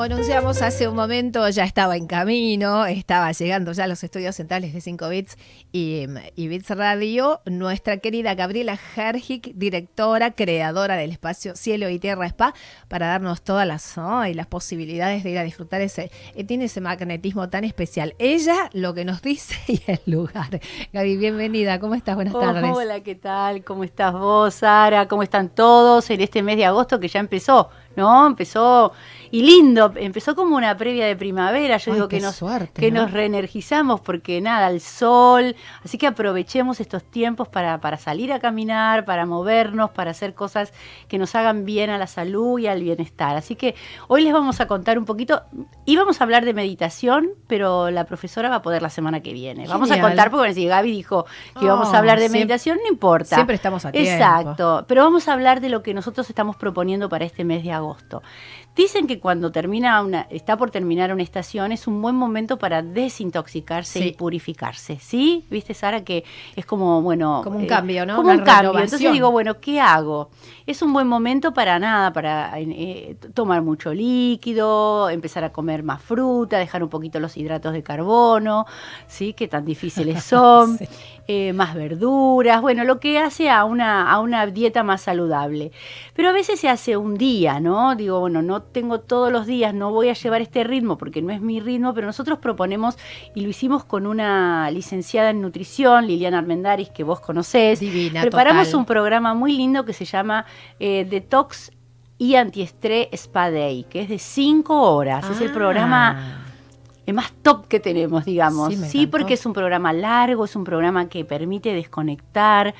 como anunciamos hace un momento, ya estaba en camino, estaba llegando ya a los estudios centrales de 5 Bits y, y Bits Radio, nuestra querida Gabriela Hergic, directora, creadora del espacio Cielo y Tierra Spa, para darnos todas las, y las posibilidades de ir a disfrutar ese, eh, tiene ese magnetismo tan especial. Ella lo que nos dice y el lugar. Gaby, bienvenida, ¿cómo estás? Buenas tardes. Hola, ¿qué tal? ¿Cómo estás vos, Sara? ¿Cómo están todos en este mes de agosto que ya empezó? ¿No? Empezó, y lindo, empezó como una previa de primavera, yo digo que, nos, que nos reenergizamos porque nada, el sol, así que aprovechemos estos tiempos para, para salir a caminar, para movernos, para hacer cosas que nos hagan bien a la salud y al bienestar. Así que hoy les vamos a contar un poquito, íbamos a hablar de meditación, pero la profesora va a poder la semana que viene. Vamos a contar, porque si Gaby dijo que íbamos a oh, hablar de meditación, no importa. Siempre estamos a tiempo. Exacto, pero vamos a hablar de lo que nosotros estamos proponiendo para este mes de agosto. Dicen que cuando termina una, está por terminar una estación es un buen momento para desintoxicarse y purificarse, ¿sí? Viste, Sara, que es como, bueno... Como un eh, cambio, ¿no? Como un cambio. Entonces digo, bueno, ¿qué hago? Es un buen momento para nada, para eh, tomar mucho líquido, empezar a comer más fruta, dejar un poquito los hidratos de carbono, ¿sí? Que tan difíciles son. Eh, más verduras, bueno, lo que hace a una, a una dieta más saludable. Pero a veces se hace un día, ¿no? Digo, bueno, no tengo todos los días, no voy a llevar este ritmo porque no es mi ritmo, pero nosotros proponemos, y lo hicimos con una licenciada en nutrición, Liliana Armendaris, que vos conocés. Divina, Preparamos un programa muy lindo que se llama eh, Detox y Antiestrés Spa Day, que es de cinco horas. Es el programa ah más top que tenemos, digamos. Sí, porque es un programa largo, es un programa que permite desconectar,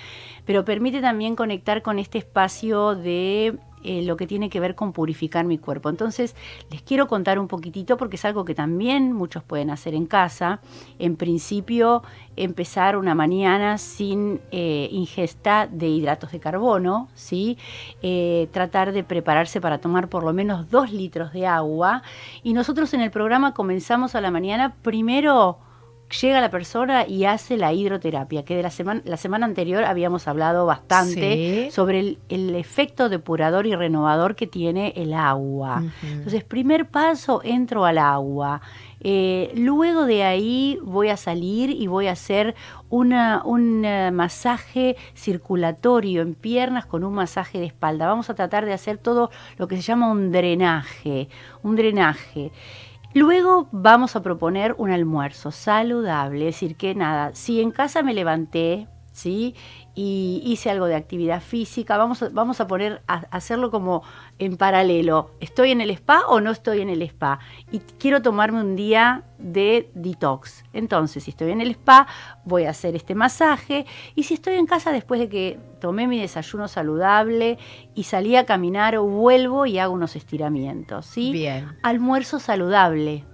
pero permite también conectar con este espacio de eh, lo que tiene que ver con purificar mi cuerpo. Entonces, les quiero contar un poquitito porque es algo que también muchos pueden hacer en casa. En principio, empezar una mañana sin eh, ingesta de hidratos de carbono, ¿sí? Eh, tratar de prepararse para tomar por lo menos dos litros de agua. Y nosotros en el programa comenzamos a la mañana primero llega la persona y hace la hidroterapia, que de la semana, la semana anterior habíamos hablado bastante sobre el, efecto depurador y renovador que tiene el agua. Entonces, primer paso, entro al agua. Eh, luego de ahí voy a salir y voy a hacer una, un eh, masaje circulatorio en piernas con un masaje de espalda. Vamos a tratar de hacer todo lo que se llama un drenaje, un drenaje. Luego vamos a proponer un almuerzo saludable, es decir, que nada, si en casa me levanté, ¿sí? y hice algo de actividad física. Vamos a, vamos a poner a, hacerlo como en paralelo. ¿Estoy en el spa o no estoy en el spa? Y quiero tomarme un día de detox. Entonces, si estoy en el spa, voy a hacer este masaje. Y si estoy en casa después de que tomé mi desayuno saludable y salí a caminar, vuelvo y hago unos estiramientos. ¿sí? Bien. Almuerzo saludable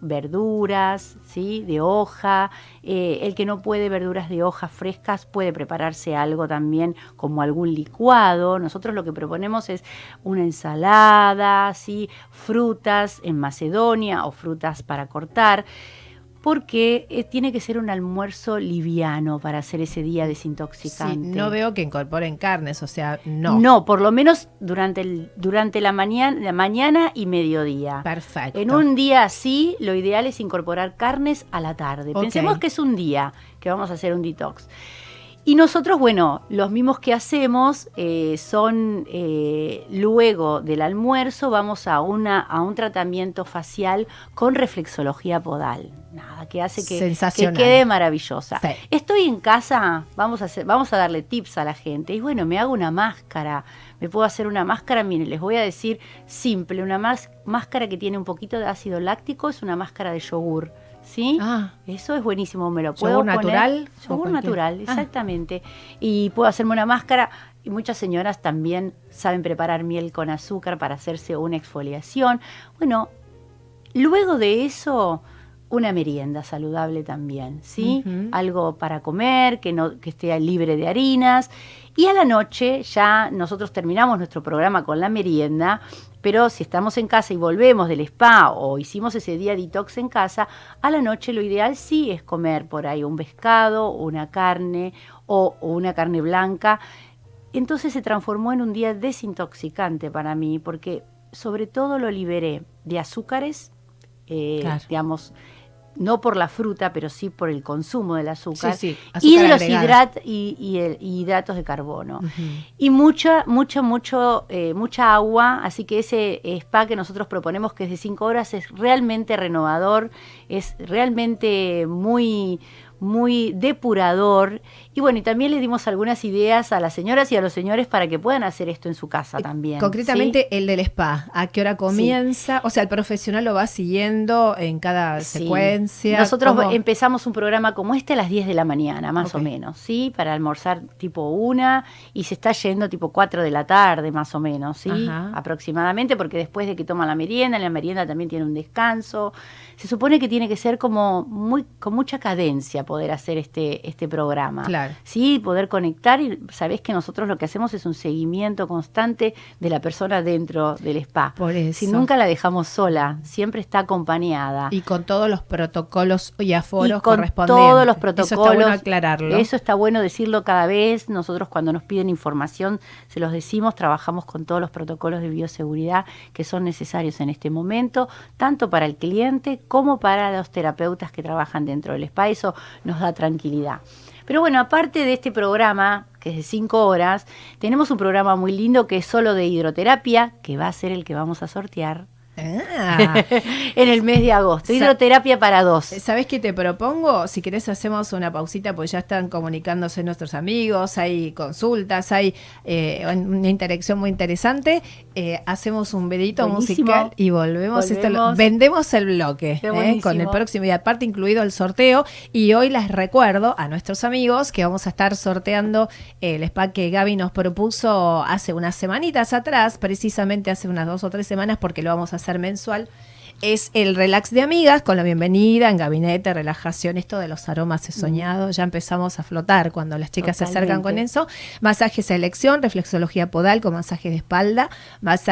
verduras, ¿sí? de hoja. Eh, el que no puede verduras de hoja frescas puede prepararse algo también como algún licuado. Nosotros lo que proponemos es una ensalada, ¿sí? frutas en Macedonia o frutas para cortar porque eh, tiene que ser un almuerzo liviano para hacer ese día desintoxicante. no veo que incorporen carnes, o sea, no. No, por lo menos durante, el, durante la, mañana, la mañana y mediodía. Perfecto. En un día así, lo ideal es incorporar carnes a la tarde. Pensemos que es un día que vamos a hacer un detox. Y nosotros, bueno, los mismos que hacemos eh, son eh, luego del almuerzo vamos a, una, a un tratamiento facial con reflexología podal. Nada, que hace que, que quede maravillosa. Estoy en casa, vamos a, hacer, vamos a darle tips a la gente. Y bueno, me hago una máscara, me puedo hacer una máscara, miren, les voy a decir simple, una máscara que tiene un poquito de ácido láctico, es una máscara de yogur ¿sí? Ah. Eso es buenísimo, me lo puedo ¿Yogur natural? Yogur natural, ah. exactamente. Y puedo hacerme una máscara. Y muchas señoras también saben preparar miel con azúcar para hacerse una exfoliación. Bueno, luego de eso, una merienda saludable también, ¿sí? Algo para comer, que, no, que esté libre de harinas. Y a la noche ya nosotros terminamos nuestro programa con la merienda pero si estamos en casa y volvemos del spa o hicimos ese día detox en casa, a la noche lo ideal sí es comer por ahí un pescado, una carne o, una carne blanca. Entonces se transformó en un día desintoxicante para mí porque sobre todo lo liberé de azúcares, eh, digamos, no por la fruta, pero sí por el consumo del azúcar, y de los y, hidratos de carbono. Y mucha, mucha, mucho, eh, mucha agua, así que ese spa que nosotros proponemos, que es de 5 horas, es realmente renovador, es realmente muy muy depurador. Y bueno, y también le dimos algunas ideas a las señoras y a los señores para que puedan hacer esto en su casa eh, también. Concretamente el del spa, ¿a qué hora comienza? O sea, el profesional lo va siguiendo en cada secuencia. Nosotros empezamos un programa como este a las 10 de la mañana, más o menos, ¿sí? Para almorzar tipo una y se está yendo tipo 4 de la tarde, más o menos, ¿sí? Aproximadamente, porque después de que toma la merienda, en la merienda también tiene un descanso. Se supone que tiene que ser como muy con mucha cadencia poder hacer este, este programa. Claro. Sí, poder conectar y sabés que nosotros lo que hacemos es un seguimiento constante de la persona dentro del spa. Por eso. Si nunca la dejamos sola, siempre está acompañada. Y con todos los protocolos y aforos y con Todos los protocolos. Eso está bueno aclararlo. Eso está bueno decirlo cada vez. Nosotros cuando nos piden información se los decimos, trabajamos con todos los protocolos de bioseguridad que son necesarios en este momento, tanto para el cliente como para los terapeutas que trabajan dentro del spa. Eso nos da tranquilidad. Pero bueno, aparte de este programa, que es de cinco horas, tenemos un programa muy lindo que es solo de hidroterapia, que va a ser el que vamos a sortear Ah. en el mes de agosto. Hidroterapia para dos. ¿Sabes qué te propongo? Si querés hacemos una pausita, pues ya están comunicándose nuestros amigos, hay consultas, hay eh, una interacción muy interesante. Eh, hacemos un vedito musical y volvemos. vendemos el bloque eh, con el próximo y aparte incluido el sorteo. Y hoy les recuerdo a nuestros amigos que vamos a estar sorteando el spa que Gaby nos propuso hace unas semanitas atrás, precisamente hace unas dos o tres semanas, porque lo vamos a hacer mensual es el relax de amigas con la bienvenida en gabinete, relajación, esto de los aromas he soñado, ya empezamos a flotar cuando las chicas se acercan con eso. Masaje selección, reflexología podal con masaje de espalda,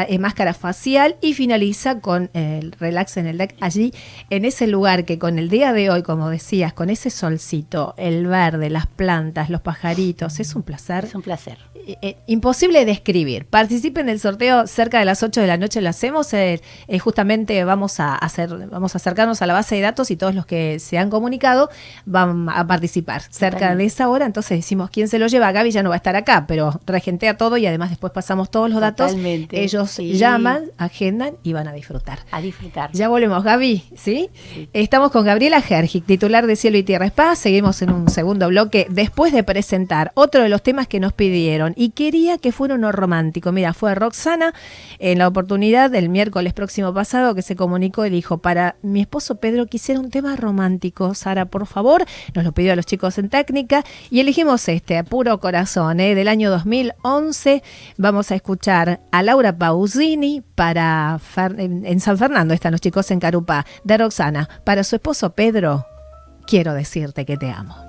eh, máscara facial y finaliza con el relax en el deck allí, en ese lugar que con el día de hoy, como decías, con ese solcito, el verde, las plantas, los pajaritos, es un placer. Es un placer. Eh, eh, imposible de escribir. Participen del sorteo cerca de las 8 de la noche, lo hacemos. Eh, justamente vamos a hacer, vamos a acercarnos a la base de datos y todos los que se han comunicado van a participar cerca de esa hora. Entonces decimos quién se lo lleva. Gaby ya no va a estar acá, pero regentea todo y además después pasamos todos los datos. Ellos llaman, agendan y van a disfrutar. A disfrutar. Ya volvemos, Gaby, ¿sí? Estamos con Gabriela Gergic, titular de Cielo y Tierra Spa. Seguimos en un segundo bloque después de presentar otro de los temas que nos pidieron y quería que fuera uno romántico. Mira, fue Roxana en la oportunidad del miércoles próximo pasado que se comunicó y dijo, para mi esposo Pedro quisiera un tema romántico. Sara, por favor, nos lo pidió a los chicos en técnica y elegimos este, a puro corazón, ¿eh? del año 2011. Vamos a escuchar a Laura Pausini para en San Fernando, están los chicos en Carupá, de Roxana. Para su esposo Pedro, quiero decirte que te amo.